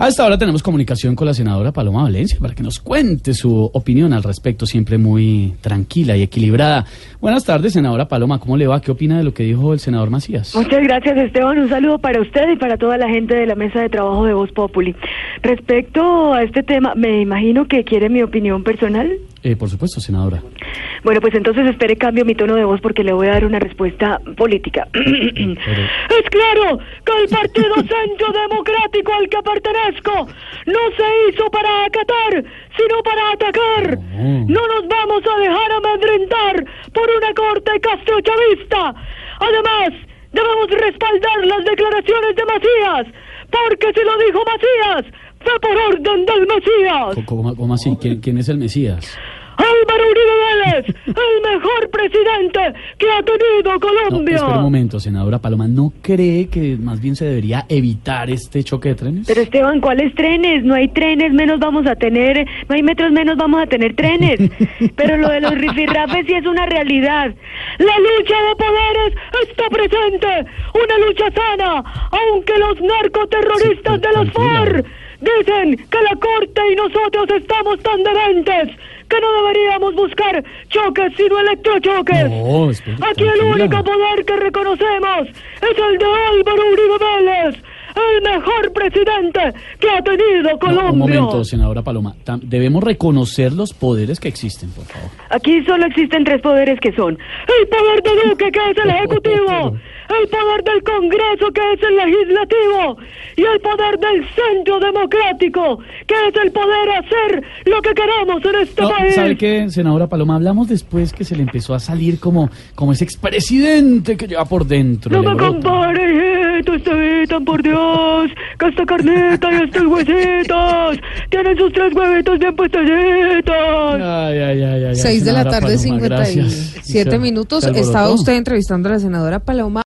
A esta hora tenemos comunicación con la senadora Paloma Valencia para que nos cuente su opinión al respecto, siempre muy tranquila y equilibrada. Buenas tardes, senadora Paloma, ¿cómo le va? ¿Qué opina de lo que dijo el senador Macías? Muchas gracias, Esteban. Un saludo para usted y para toda la gente de la mesa de trabajo de Voz Populi. Respecto a este tema, me imagino que quiere mi opinión personal. Eh, por supuesto, senadora. Bueno, pues entonces espere cambio mi tono de voz porque le voy a dar una respuesta política. Es claro que el Partido Centro Democrático al que pertenezco no se hizo para acatar, sino para atacar. No nos vamos a dejar amedrentar por una corte castrochavista. Además, debemos respaldar las declaraciones de Macías, porque si lo dijo Macías, fue por orden del Mesías. ¿Cómo, cómo así? ¿Quién, quién es el Mesías? Álvaro Uribe Vélez, el mejor presidente que ha tenido No, Colombia. espera un momento, senadora Paloma. ¿No cree que más bien se debería evitar este choque de trenes? Pero Esteban, ¿cuáles trenes? No hay trenes, menos vamos a tener, no hay metros, menos vamos a tener trenes. Pero lo de los rifirrafes sí es una realidad. La lucha de poderes está presente, una lucha sana, aunque los narcoterroristas Sí, de los. FARC dicen que la corte y nosotros estamos tan dementes que no deberíamos buscar choques sino electrochoques. No, Aquí el único poder que reconocemos es el de Álvaro Uribe Vélez, el mejor presidente que ha tenido No, Colombia. un momento, senadora Paloma. Debemos reconocer los poderes que existen, por favor. Aquí solo existen tres poderes que son el poder de Duque, que es el Ejecutivo, el poder del Congreso, que es el Legislativo, y el poder del Centro Democrático, que es el poder hacer lo que queramos en este No, país. ¿Sabe qué, senadora Paloma? Hablamos después que se le empezó a salir como, como ese expresidente que lleva por dentro. No me compare, hijito, Estevitan, por Dios, que esta carnita y estos huesitos tienen sus tres huevitos bien puestecitos. Ay, ay, ay, ay, 6 de la tarde, Paloma, gracias. 57 Se- minutos. Estaba usted entrevistando a la senadora Paloma.